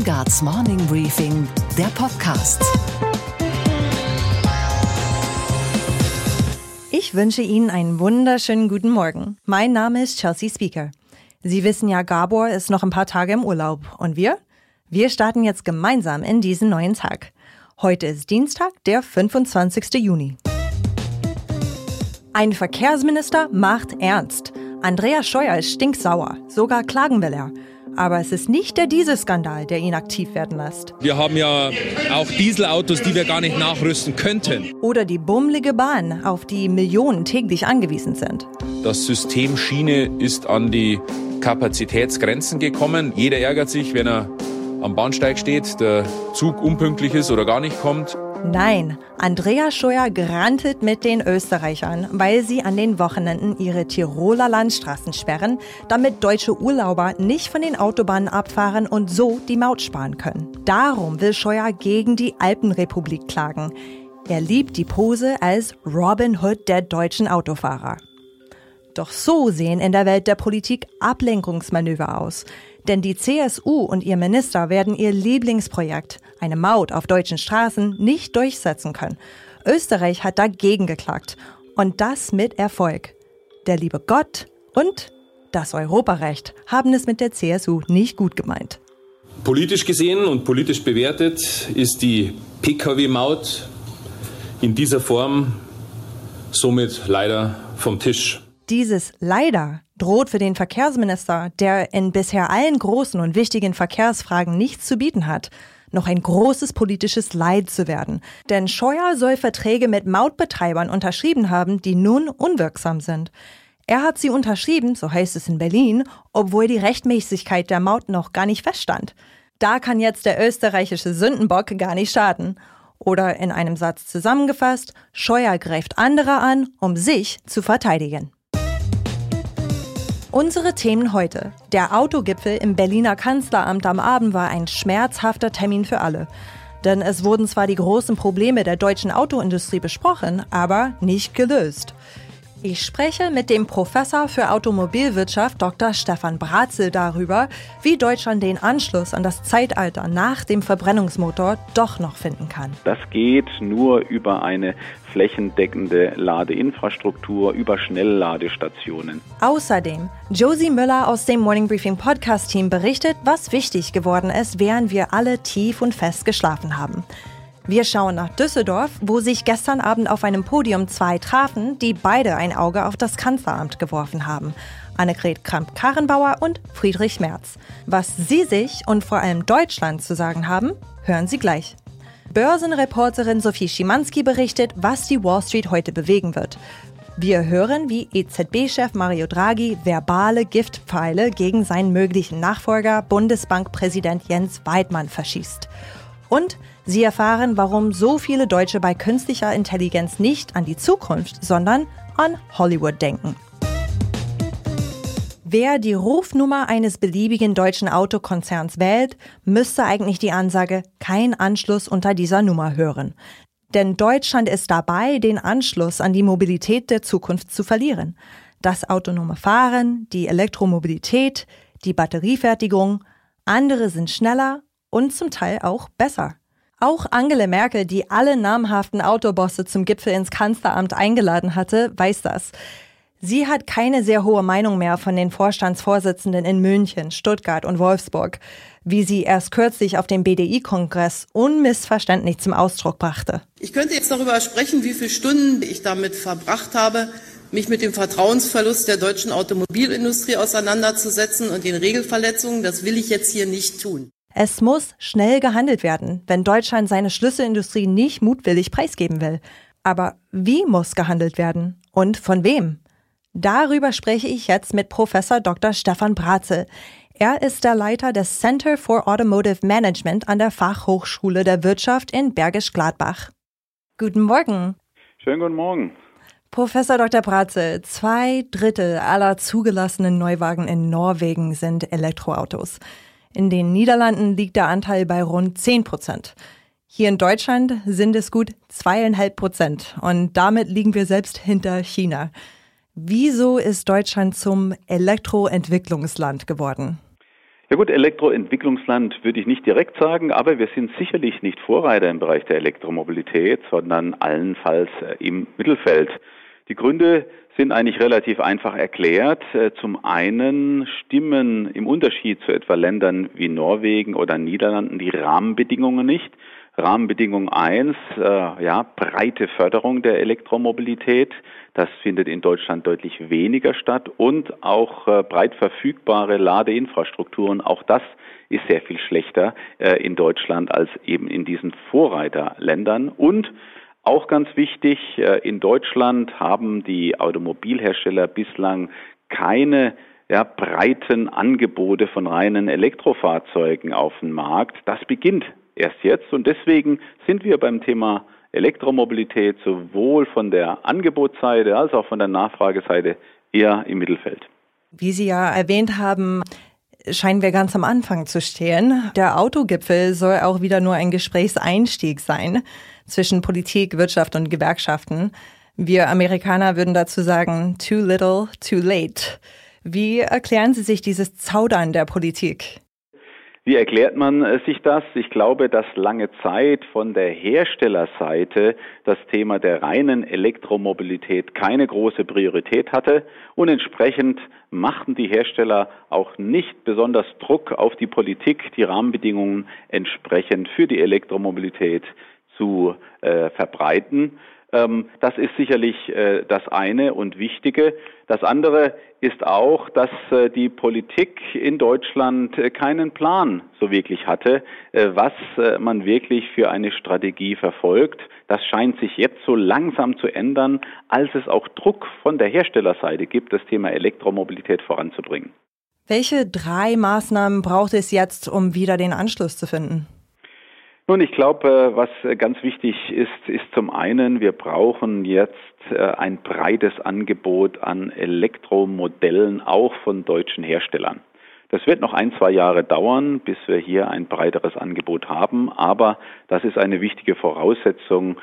Weingarts Morning Briefing, der Podcast. Ich wünsche Ihnen einen wunderschönen guten Morgen. Mein Name ist Chelsea Speaker. Sie wissen ja, Gabor ist noch ein paar Tage im Urlaub. Und wir? Wir starten jetzt gemeinsam in diesen neuen Tag. Heute ist Dienstag, der 25. Juni. Ein Verkehrsminister macht ernst. Andreas Scheuer ist stinksauer. Sogar klagen will er. Aber es ist nicht der Dieselskandal, der ihn aktiv werden lässt. Wir haben ja auch Dieselautos, die wir gar nicht nachrüsten könnten. Oder die bummelige Bahn, auf die Millionen täglich angewiesen sind. Das System Schiene ist an die Kapazitätsgrenzen gekommen. Jeder ärgert sich, wenn er am Bahnsteig steht, der Zug unpünktlich ist oder gar nicht kommt. Nein, Andrea Scheuer grantet mit den Österreichern, weil sie an den Wochenenden ihre Tiroler Landstraßen sperren, damit deutsche Urlauber nicht von den Autobahnen abfahren und so die Maut sparen können. Darum will Scheuer gegen die Alpenrepublik klagen. Er liebt die Pose als Robin Hood der deutschen Autofahrer. Doch so sehen in der Welt der Politik Ablenkungsmanöver aus. Denn die CSU und ihr Minister werden ihr Lieblingsprojekt, eine Maut auf deutschen Straßen, nicht durchsetzen können. Österreich hat dagegen geklagt. Und das mit Erfolg. Der liebe Gott und das Europarecht haben es mit der CSU nicht gut gemeint. Politisch gesehen und politisch bewertet ist die Pkw-Maut in dieser Form somit leider vom Tisch. Dieses leider droht für den Verkehrsminister, der in bisher allen großen und wichtigen Verkehrsfragen nichts zu bieten hat, noch ein großes politisches Leid zu werden. Denn Scheuer soll Verträge mit Mautbetreibern unterschrieben haben, die nun unwirksam sind. Er hat sie unterschrieben, so heißt es in Berlin, obwohl die Rechtmäßigkeit der Maut noch gar nicht feststand. Da kann jetzt der österreichische Sündenbock gar nicht schaden. Oder in einem Satz zusammengefasst, Scheuer greift andere an, um sich zu verteidigen. Unsere Themen heute. Der Autogipfel im Berliner Kanzleramt am Abend war ein schmerzhafter Termin für alle. Denn es wurden zwar die großen Probleme der deutschen Autoindustrie besprochen, aber nicht gelöst. Ich spreche mit dem Professor für Automobilwirtschaft Dr. Stefan Bratzel darüber, wie Deutschland den Anschluss an das Zeitalter nach dem Verbrennungsmotor doch noch finden kann. Das geht nur über eine flächendeckende Ladeinfrastruktur, über Schnellladestationen. Außerdem, Josie Müller aus dem Morning Briefing Podcast Team berichtet, was wichtig geworden ist, während wir alle tief und fest geschlafen haben. Wir schauen nach Düsseldorf, wo sich gestern Abend auf einem Podium zwei trafen, die beide ein Auge auf das Kanzleramt geworfen haben. Annegret Kramp-Karrenbauer und Friedrich Merz. Was sie sich und vor allem Deutschland zu sagen haben, hören Sie gleich. Börsenreporterin Sophie Schimanski berichtet, was die Wall Street heute bewegen wird. Wir hören, wie EZB-Chef Mario Draghi verbale Giftpfeile gegen seinen möglichen Nachfolger Bundesbankpräsident Jens Weidmann verschießt. Und Sie erfahren, warum so viele Deutsche bei künstlicher Intelligenz nicht an die Zukunft, sondern an Hollywood denken. Wer die Rufnummer eines beliebigen deutschen Autokonzerns wählt, müsste eigentlich die Ansage kein Anschluss unter dieser Nummer hören. Denn Deutschland ist dabei, den Anschluss an die Mobilität der Zukunft zu verlieren. Das autonome Fahren, die Elektromobilität, die Batteriefertigung, andere sind schneller und zum Teil auch besser. Auch Angela Merkel, die alle namhaften Autobosse zum Gipfel ins Kanzleramt eingeladen hatte, weiß das. Sie hat keine sehr hohe Meinung mehr von den Vorstandsvorsitzenden in München, Stuttgart und Wolfsburg, wie sie erst kürzlich auf dem BDI-Kongress unmissverständlich zum Ausdruck brachte. Ich könnte jetzt darüber sprechen, wie viele Stunden ich damit verbracht habe, mich mit dem Vertrauensverlust der deutschen Automobilindustrie auseinanderzusetzen und den Regelverletzungen. Das will ich jetzt hier nicht tun. Es muss schnell gehandelt werden, wenn Deutschland seine Schlüsselindustrie nicht mutwillig preisgeben will. Aber wie muss gehandelt werden? Und von wem? Darüber spreche ich jetzt mit Professor Dr. Stefan Bratzel. Er ist der Leiter des Center for Automotive Management an der Fachhochschule der Wirtschaft in Bergisch Gladbach. Guten Morgen. Schönen guten Morgen. Professor Dr. Bratzel, zwei Drittel aller zugelassenen Neuwagen in Norwegen sind Elektroautos. In den Niederlanden liegt der Anteil bei rund 10 Prozent. Hier in Deutschland sind es gut zweieinhalb Prozent und damit liegen wir selbst hinter China. Wieso ist Deutschland zum Elektroentwicklungsland geworden? Ja gut, Elektroentwicklungsland würde ich nicht direkt sagen, aber wir sind sicherlich nicht Vorreiter im Bereich der Elektromobilität, sondern allenfalls äh, im Mittelfeld. Die Gründe sind eigentlich relativ einfach erklärt. Äh, zum einen stimmen im Unterschied zu etwa Ländern wie Norwegen oder Niederlanden die Rahmenbedingungen nicht. Rahmenbedingung eins, äh, ja, breite Förderung der Elektromobilität. Das findet in Deutschland deutlich weniger statt und auch äh, breit verfügbare Ladeinfrastrukturen. Auch das ist sehr viel schlechter äh, in Deutschland als eben in diesen Vorreiterländern. Und auch ganz wichtig, äh, in Deutschland haben die Automobilhersteller bislang keine ja, breiten Angebote von reinen Elektrofahrzeugen auf dem Markt. Das beginnt erst jetzt und deswegen sind wir beim Thema Elektromobilität sowohl von der Angebotsseite als auch von der Nachfrageseite eher im Mittelfeld. Wie Sie ja erwähnt haben, scheinen wir ganz am Anfang zu stehen. Der Autogipfel soll auch wieder nur ein Gesprächseinstieg sein zwischen Politik, Wirtschaft und Gewerkschaften. Wir Amerikaner würden dazu sagen, too little, too late. Wie erklären Sie sich dieses Zaudern der Politik? Wie erklärt man äh, sich das? Ich glaube, dass lange Zeit von der Herstellerseite das Thema der reinen Elektromobilität keine große Priorität hatte und entsprechend machten die Hersteller auch nicht besonders Druck auf die Politik, die Rahmenbedingungen entsprechend für die Elektromobilität zu äh, verbreiten. Ähm, das ist sicherlich äh, das eine und Wichtige. Das andere ist auch, dass äh, die Politik in Deutschland äh, keinen Plan so wirklich hatte, was man wirklich für eine Strategie verfolgt. Das scheint sich jetzt so langsam zu ändern, als es auch Druck von der Herstellerseite gibt, das Thema Elektromobilität voranzubringen. Welche drei Maßnahmen braucht es jetzt, um wieder den Anschluss zu finden? Nun, ich glaube, äh, was äh, ganz wichtig ist, ist zum einen, wir brauchen jetzt äh, ein breites Angebot an Elektromodellen, auch von deutschen Herstellern. Das wird noch ein, zwei Jahre dauern, bis wir hier ein breiteres Angebot haben, aber das ist eine wichtige Voraussetzung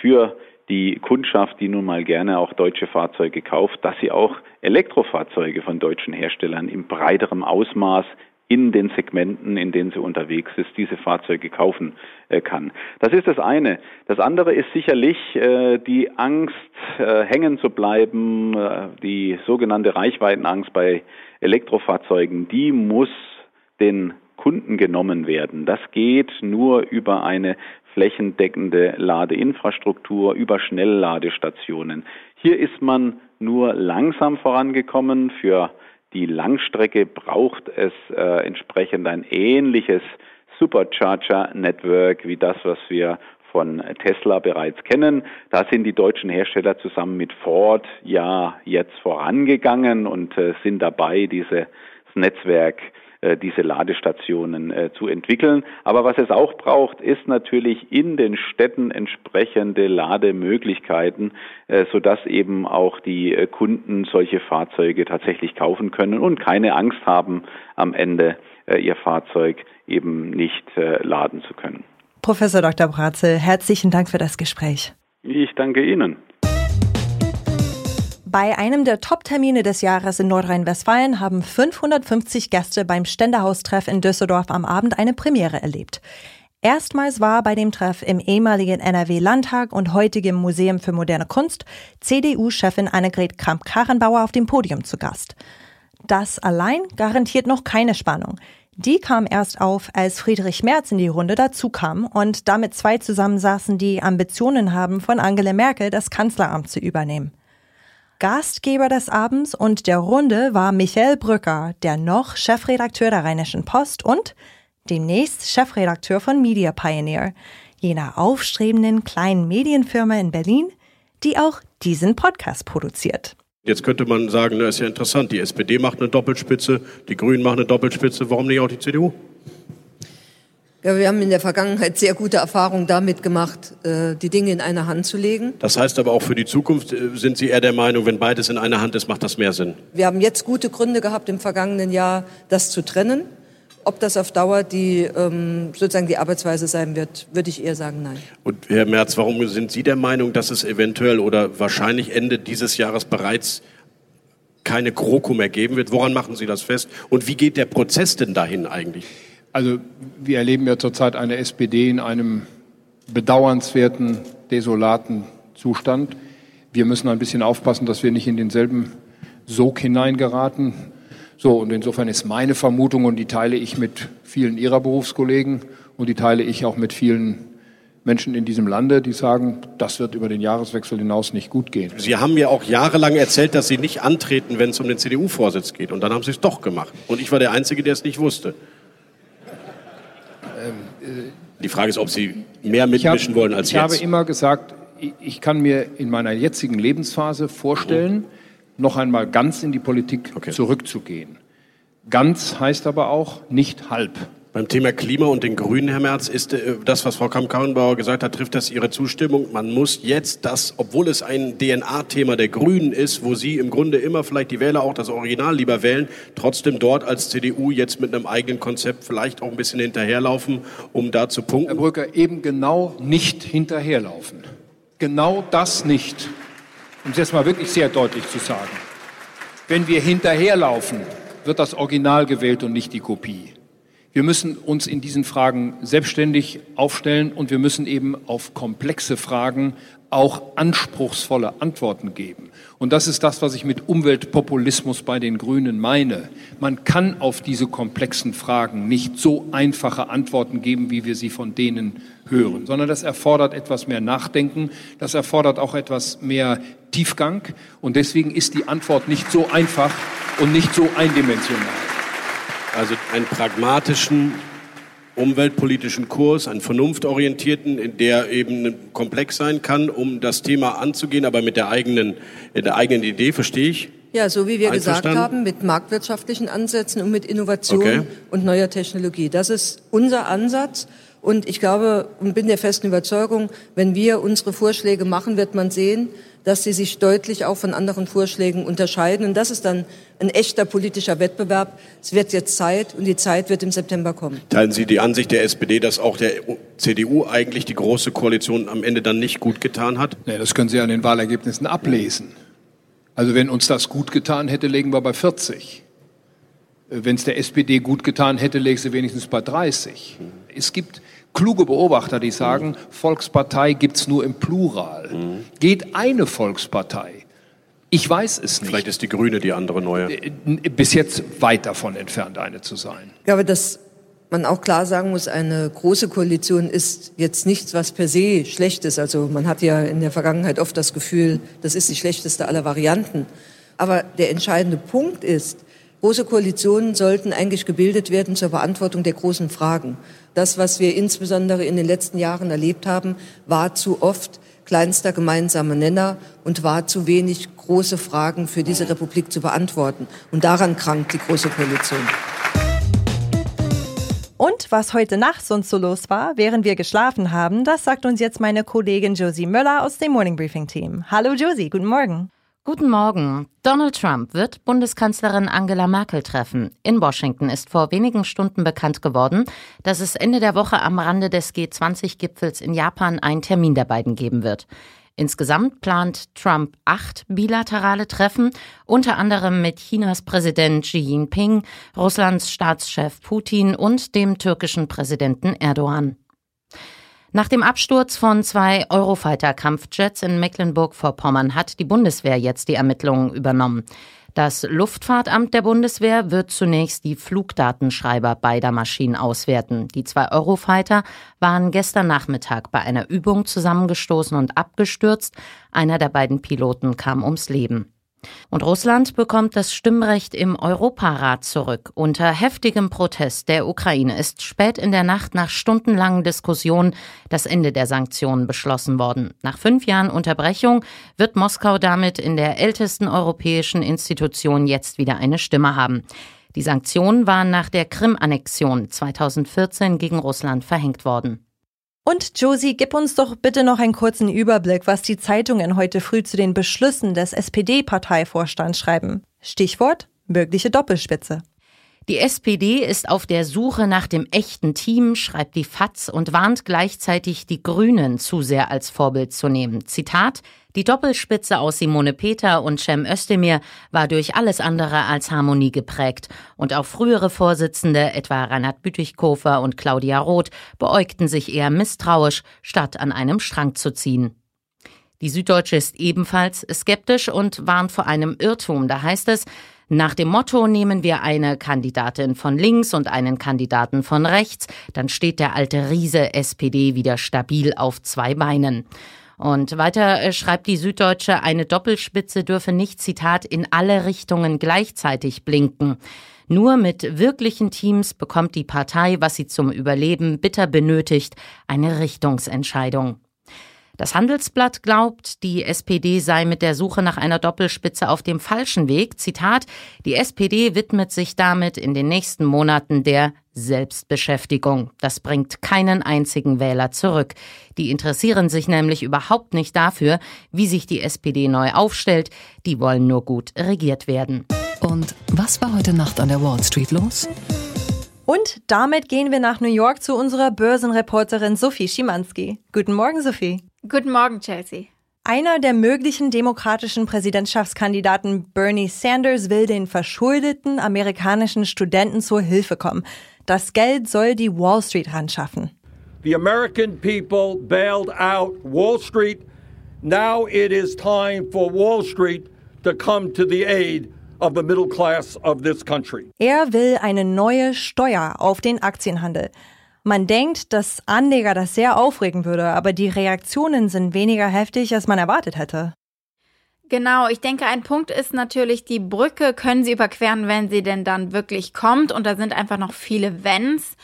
für die Kundschaft, die nun mal gerne auch deutsche Fahrzeuge kauft, dass sie auch Elektrofahrzeuge von deutschen Herstellern im breiteren Ausmaß in den Segmenten, in denen sie unterwegs ist, diese Fahrzeuge kaufen äh, kann. Das ist das eine. Das andere ist sicherlich äh, die Angst, äh, hängen zu bleiben, die sogenannte Reichweitenangst bei Elektrofahrzeugen, die muss den Kunden genommen werden. Das geht nur über eine flächendeckende Ladeinfrastruktur, über Schnellladestationen. Hier ist man nur langsam vorangekommen für die Langstrecke braucht es äh, entsprechend ein ähnliches Supercharger-Network wie das, was wir von Tesla bereits kennen. Da sind die deutschen Hersteller zusammen mit Ford ja jetzt vorangegangen und äh, sind dabei, dieses Netzwerk diese Ladestationen äh, zu entwickeln. Aber was es auch braucht, ist natürlich in den Städten entsprechende Lademöglichkeiten, äh, sodass eben auch die Kunden solche Fahrzeuge tatsächlich kaufen können und keine Angst haben, am Ende ihr Fahrzeug eben nicht laden zu können. Professor Dr. Bratzel, herzlichen Dank für das Gespräch. Ich danke Ihnen. Bei einem der Top-Termine des Jahres in Nordrhein-Westfalen haben 550 Gäste beim Ständehaustreff in Düsseldorf am Abend eine Premiere erlebt. Erstmals war bei dem Treff im ehemaligen NRW-Landtag und heutigem Museum für moderne Kunst CDU-Chefin Annegret Kramp-Karrenbauer auf dem Podium zu Gast. Das allein garantiert noch keine Spannung. Die kam erst auf, als Friedrich Merz in die Runde dazukam und damit zwei zusammensaßen, die Ambitionen haben, von Angela Merkel das Kanzleramt zu übernehmen. Gastgeber des Abends und der Runde war Michael Brücker, der noch Chefredakteur der Rheinischen Post und demnächst Chefredakteur von Media Pioneer, jener aufstrebenden kleinen Medienfirma in Berlin, die auch diesen Podcast produziert. Jetzt könnte man sagen, das ist ja interessant, die SPD macht eine Doppelspitze, die Grünen machen eine Doppelspitze, warum nicht auch die CDU? Ja, wir haben in der Vergangenheit sehr gute Erfahrungen damit gemacht, äh, die Dinge in eine Hand zu legen. Das heißt aber auch für die Zukunft äh, sind Sie eher der Meinung, wenn beides in einer Hand ist, macht das mehr Sinn? Wir haben jetzt gute Gründe gehabt im vergangenen Jahr, das zu trennen. Ob das auf Dauer die ähm, sozusagen die Arbeitsweise sein wird, würde ich eher sagen, nein. Und Herr Merz, warum sind Sie der Meinung, dass es eventuell oder wahrscheinlich Ende dieses Jahres bereits keine GroKo mehr geben wird. Woran machen Sie das fest? Und wie geht der Prozess denn dahin eigentlich? Also wir erleben ja zurzeit eine SPD in einem bedauernswerten, desolaten Zustand. Wir müssen ein bisschen aufpassen, dass wir nicht in denselben Sog hineingeraten. So, und insofern ist meine Vermutung, und die teile ich mit vielen Ihrer Berufskollegen und die teile ich auch mit vielen Menschen in diesem Lande, die sagen, das wird über den Jahreswechsel hinaus nicht gut gehen. Sie haben mir auch jahrelang erzählt, dass Sie nicht antreten, wenn es um den CDU-Vorsitz geht. Und dann haben Sie es doch gemacht. Und ich war der Einzige, der es nicht wusste. Die Frage ist, ob Sie mehr mitmischen hab, wollen als ich jetzt. Ich habe immer gesagt, ich kann mir in meiner jetzigen Lebensphase vorstellen, mhm. noch einmal ganz in die Politik okay. zurückzugehen. Ganz heißt aber auch nicht halb. Beim Thema Klima und den Grünen, Herr Merz, ist äh, das, was Frau Kamm-Karrenbauer gesagt hat, trifft das Ihre Zustimmung? Man muss jetzt das, obwohl es ein DNA-Thema der Grünen ist, wo Sie im Grunde immer vielleicht die Wähler auch das Original lieber wählen, trotzdem dort als CDU jetzt mit einem eigenen Konzept vielleicht auch ein bisschen hinterherlaufen, um da zu punkten? Herr Brücker, eben genau nicht hinterherlaufen. Genau das nicht. Um es jetzt mal wirklich sehr deutlich zu sagen. Wenn wir hinterherlaufen, wird das Original gewählt und nicht die Kopie. Wir müssen uns in diesen Fragen selbstständig aufstellen und wir müssen eben auf komplexe Fragen auch anspruchsvolle Antworten geben. Und das ist das, was ich mit Umweltpopulismus bei den Grünen meine. Man kann auf diese komplexen Fragen nicht so einfache Antworten geben, wie wir sie von denen hören, sondern das erfordert etwas mehr Nachdenken, das erfordert auch etwas mehr Tiefgang. Und deswegen ist die Antwort nicht so einfach und nicht so eindimensional. Also einen pragmatischen umweltpolitischen Kurs, einen vernunftorientierten, in der eben komplex sein kann, um das Thema anzugehen, aber mit der eigenen, der eigenen Idee, verstehe ich? Ja, so wie wir gesagt haben, mit marktwirtschaftlichen Ansätzen und mit Innovation okay. und neuer Technologie. Das ist unser Ansatz. Und ich glaube und bin der festen Überzeugung, wenn wir unsere Vorschläge machen, wird man sehen, dass sie sich deutlich auch von anderen Vorschlägen unterscheiden. Und das ist dann ein echter politischer Wettbewerb. Es wird jetzt Zeit und die Zeit wird im September kommen. Teilen Sie die Ansicht der SPD, dass auch der CDU eigentlich die große Koalition am Ende dann nicht gut getan hat? Nee, das können Sie an den Wahlergebnissen ablesen. Also wenn uns das gut getan hätte, legen wir bei 40. Wenn es der SPD gut getan hätte, läge sie wenigstens bei 30. Es gibt kluge Beobachter, die sagen, Volkspartei gibt's nur im Plural. Geht eine Volkspartei? Ich weiß es nicht. Vielleicht ist die Grüne die andere neue. Äh, bis jetzt weit davon entfernt, eine zu sein. Ich glaube, dass man auch klar sagen muss, eine große Koalition ist jetzt nichts, was per se schlecht ist. Also man hat ja in der Vergangenheit oft das Gefühl, das ist die schlechteste aller Varianten. Aber der entscheidende Punkt ist, große Koalitionen sollten eigentlich gebildet werden zur Beantwortung der großen Fragen. Das, was wir insbesondere in den letzten Jahren erlebt haben, war zu oft kleinster gemeinsamer Nenner und war zu wenig große Fragen für diese Republik zu beantworten. Und daran krankt die Große Koalition. Und was heute Nacht sonst so los war, während wir geschlafen haben, das sagt uns jetzt meine Kollegin Josie Möller aus dem Morning Briefing Team. Hallo Josie, guten Morgen. Guten Morgen. Donald Trump wird Bundeskanzlerin Angela Merkel treffen. In Washington ist vor wenigen Stunden bekannt geworden, dass es Ende der Woche am Rande des G20-Gipfels in Japan einen Termin der beiden geben wird. Insgesamt plant Trump acht bilaterale Treffen, unter anderem mit Chinas Präsident Xi Jinping, Russlands Staatschef Putin und dem türkischen Präsidenten Erdogan. Nach dem Absturz von zwei Eurofighter-Kampfjets in Mecklenburg-Vorpommern hat die Bundeswehr jetzt die Ermittlungen übernommen. Das Luftfahrtamt der Bundeswehr wird zunächst die Flugdatenschreiber beider Maschinen auswerten. Die zwei Eurofighter waren gestern Nachmittag bei einer Übung zusammengestoßen und abgestürzt. Einer der beiden Piloten kam ums Leben. Und Russland bekommt das Stimmrecht im Europarat zurück. Unter heftigem Protest der Ukraine ist spät in der Nacht nach stundenlangen Diskussionen das Ende der Sanktionen beschlossen worden. Nach fünf Jahren Unterbrechung wird Moskau damit in der ältesten europäischen Institution jetzt wieder eine Stimme haben. Die Sanktionen waren nach der Krim-Annexion 2014 gegen Russland verhängt worden. Und Josie, gib uns doch bitte noch einen kurzen Überblick, was die Zeitungen heute früh zu den Beschlüssen des SPD-Parteivorstands schreiben. Stichwort mögliche Doppelspitze. Die SPD ist auf der Suche nach dem echten Team, schreibt die FAZ und warnt gleichzeitig die Grünen zu sehr als Vorbild zu nehmen. Zitat, Die Doppelspitze aus Simone Peter und Cem Özdemir war durch alles andere als Harmonie geprägt. Und auch frühere Vorsitzende, etwa Reinhard Bütikofer und Claudia Roth, beäugten sich eher misstrauisch, statt an einem Strang zu ziehen. Die Süddeutsche ist ebenfalls skeptisch und warnt vor einem Irrtum. Da heißt es, nach dem Motto nehmen wir eine Kandidatin von links und einen Kandidaten von rechts, dann steht der alte Riese SPD wieder stabil auf zwei Beinen. Und weiter äh, schreibt die Süddeutsche, eine Doppelspitze dürfe nicht, Zitat, in alle Richtungen gleichzeitig blinken. Nur mit wirklichen Teams bekommt die Partei, was sie zum Überleben bitter benötigt, eine Richtungsentscheidung. Das Handelsblatt glaubt, die SPD sei mit der Suche nach einer Doppelspitze auf dem falschen Weg. Zitat, die SPD widmet sich damit in den nächsten Monaten der Selbstbeschäftigung. Das bringt keinen einzigen Wähler zurück. Die interessieren sich nämlich überhaupt nicht dafür, wie sich die SPD neu aufstellt. Die wollen nur gut regiert werden. Und was war heute Nacht an der Wall Street los? Und damit gehen wir nach New York zu unserer Börsenreporterin Sophie Schimanski. Guten Morgen, Sophie. Guten Morgen, Chelsea. Einer der möglichen demokratischen Präsidentschaftskandidaten Bernie Sanders will den verschuldeten amerikanischen Studenten zur Hilfe kommen. Das Geld soll die Wall Street ran schaffen. The American people bailed out Wall Street. Now it is time for Wall Street to come to the aid of the middle class of this country. Er will eine neue Steuer auf den Aktienhandel. Man denkt, dass Anleger das sehr aufregen würde, aber die Reaktionen sind weniger heftig, als man erwartet hätte. Genau, ich denke, ein Punkt ist natürlich, die Brücke können sie überqueren, wenn sie denn dann wirklich kommt. Und da sind einfach noch viele Wenns.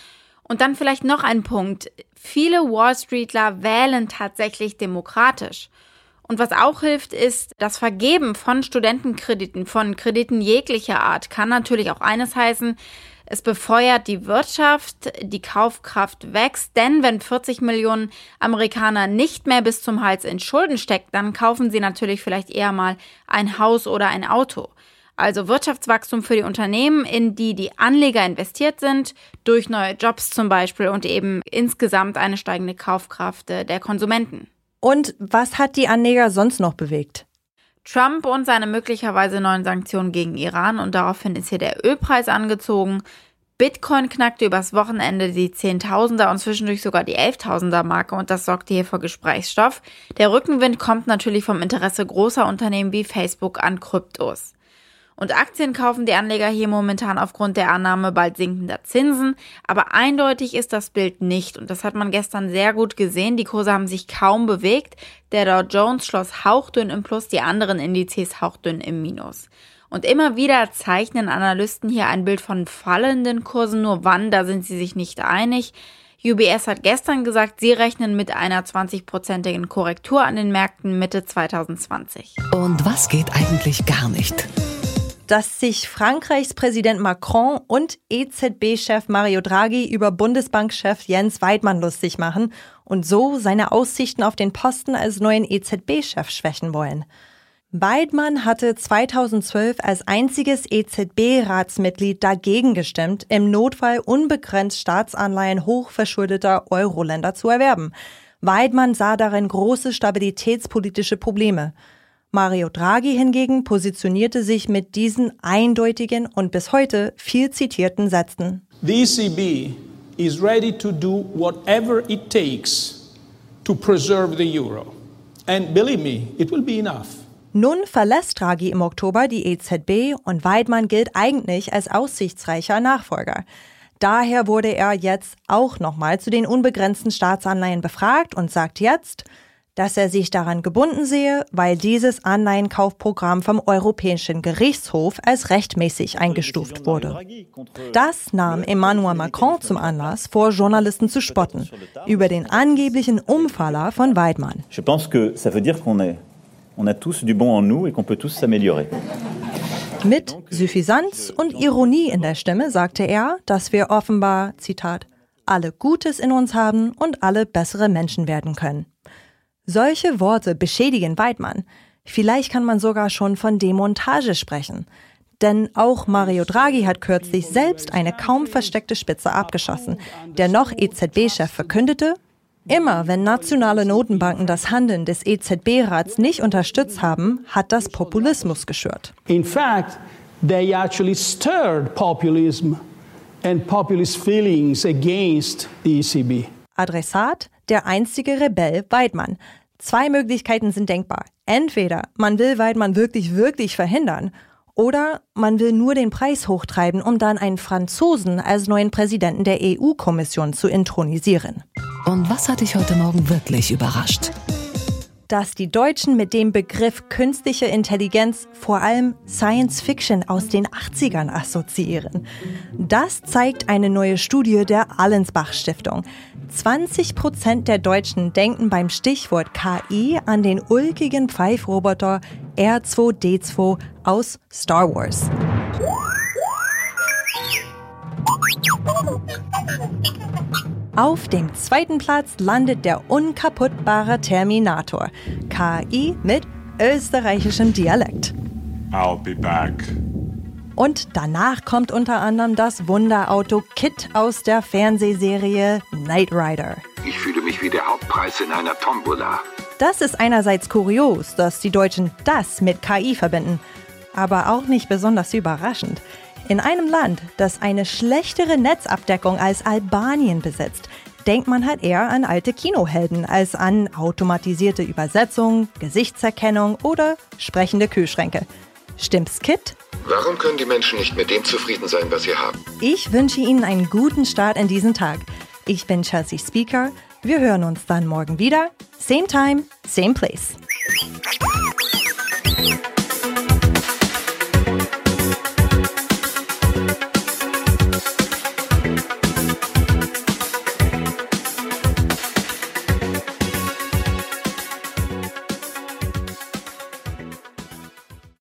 Und dann vielleicht noch ein Punkt. Viele Wall Streetler wählen tatsächlich demokratisch. Und was auch hilft, ist das Vergeben von Studentenkrediten, von Krediten jeglicher Art, kann natürlich auch eines heißen, es befeuert die Wirtschaft, die Kaufkraft wächst, denn wenn 40 Millionen Amerikaner nicht mehr bis zum Hals in Schulden stecken, dann kaufen sie natürlich vielleicht eher mal ein Haus oder ein Auto. Also Wirtschaftswachstum für die Unternehmen, in die die Anleger investiert sind, durch neue Jobs zum Beispiel und eben insgesamt eine steigende Kaufkraft äh, der Konsumenten. Und was hat die Anleger sonst noch bewegt? Trump und seine möglicherweise neuen Sanktionen gegen Iran und daraufhin ist hier der Ölpreis angezogen. Bitcoin knackte übers Wochenende die Zehntausender und zwischendurch sogar die Elftausender Marke und das sorgte hier für Gesprächsstoff. Der Rückenwind kommt natürlich vom Interesse großer Unternehmen wie Facebook an Kryptos. Und Aktien kaufen die Anleger hier momentan aufgrund der Annahme bald sinkender Zinsen. Aber eindeutig ist das Bild nicht. Und das hat man gestern sehr gut gesehen. Die Kurse haben sich kaum bewegt. Der Dow Jones schloss hauchdünn im Plus, die anderen Indizes hauchdünn im Minus. Und immer wieder zeichnen Analysten hier ein Bild von fallenden Kursen. Nur wann, da sind sie sich nicht einig. UBS hat gestern gesagt, sie rechnen mit einer 20-prozentigen Korrektur an den Märkten Mitte 2020. Und was geht eigentlich gar nicht? Dass sich Frankreichs Präsident Macron und EZB-Chef Mario Draghi über Bundesbankchef Jens Weidmann lustig machen und so seine Aussichten auf den Posten als neuen EZB-Chef schwächen wollen. Weidmann hatte 2012 als einziges EZB-Ratsmitglied dagegen gestimmt, im Notfall unbegrenzt Staatsanleihen hochverschuldeter Euro-Länder zu erwerben. Weidmann sah darin große stabilitätspolitische Probleme. Mario Draghi hingegen positionierte sich mit diesen eindeutigen und bis heute viel zitierten Sätzen. The ECB is ready to do whatever it takes to preserve the euro. And believe me, it will be enough. Nun verlässt Draghi im Oktober die EZB und Weidmann gilt eigentlich als aussichtsreicher Nachfolger. Daher wurde er jetzt auch nochmal zu den unbegrenzten Staatsanleihen befragt und sagt jetzt, dass er sich daran gebunden sehe, weil dieses Anleihenkaufprogramm vom Europäischen Gerichtshof als rechtmäßig eingestuft wurde. Das nahm Emmanuel Macron zum Anlass, vor Journalisten zu spotten über den angeblichen Umfaller von Weidmann. Je pense que ça veut dire qu'on est on a tous du bon en nous et qu'on peut tous s'améliorer. Mit Suffisanz und Ironie in der Stimme sagte er, dass wir offenbar, Zitat, alle Gutes in uns haben und alle bessere Menschen werden können. Solche Worte beschädigen Weidmann. Vielleicht kann man sogar schon von Demontage sprechen. Denn auch Mario Draghi hat kürzlich selbst eine kaum versteckte Spitze abgeschossen. Der noch EZB-Chef verkündete, Immer wenn nationale Notenbanken das Handeln des EZB-Rats nicht unterstützt haben, hat das Populismus geschürt. In fact, they actually stirred populism and populist feelings against the ECB. Adressat der einstige Rebell Weidmann. Zwei Möglichkeiten sind denkbar. Entweder man will Weidmann wirklich, wirklich verhindern oder man will nur den Preis hochtreiben, um dann einen Franzosen als neuen Präsidenten der EU-Kommission zu intronisieren. Und was hat dich heute Morgen wirklich überrascht? Dass die Deutschen mit dem Begriff künstliche Intelligenz vor allem Science Fiction aus den 80ern assoziieren. Das zeigt eine neue Studie der Allensbach Stiftung. 20 Prozent der Deutschen denken beim Stichwort KI an den ulkigen Pfeifroboter R2D2 aus Star Wars. Auf dem zweiten Platz landet der unkaputtbare Terminator, KI mit österreichischem Dialekt. I'll be back. Und danach kommt unter anderem das Wunderauto Kit aus der Fernsehserie Knight Rider. Ich fühle mich wie der Hauptpreis in einer Tombola. Das ist einerseits kurios, dass die Deutschen das mit KI verbinden, aber auch nicht besonders überraschend. In einem Land, das eine schlechtere Netzabdeckung als Albanien besitzt, denkt man halt eher an alte Kinohelden als an automatisierte Übersetzung, Gesichtserkennung oder sprechende Kühlschränke. Stimmt's, Kit? Warum können die Menschen nicht mit dem zufrieden sein, was sie haben? Ich wünsche Ihnen einen guten Start in diesen Tag. Ich bin Chelsea Speaker. Wir hören uns dann morgen wieder. Same time, same place.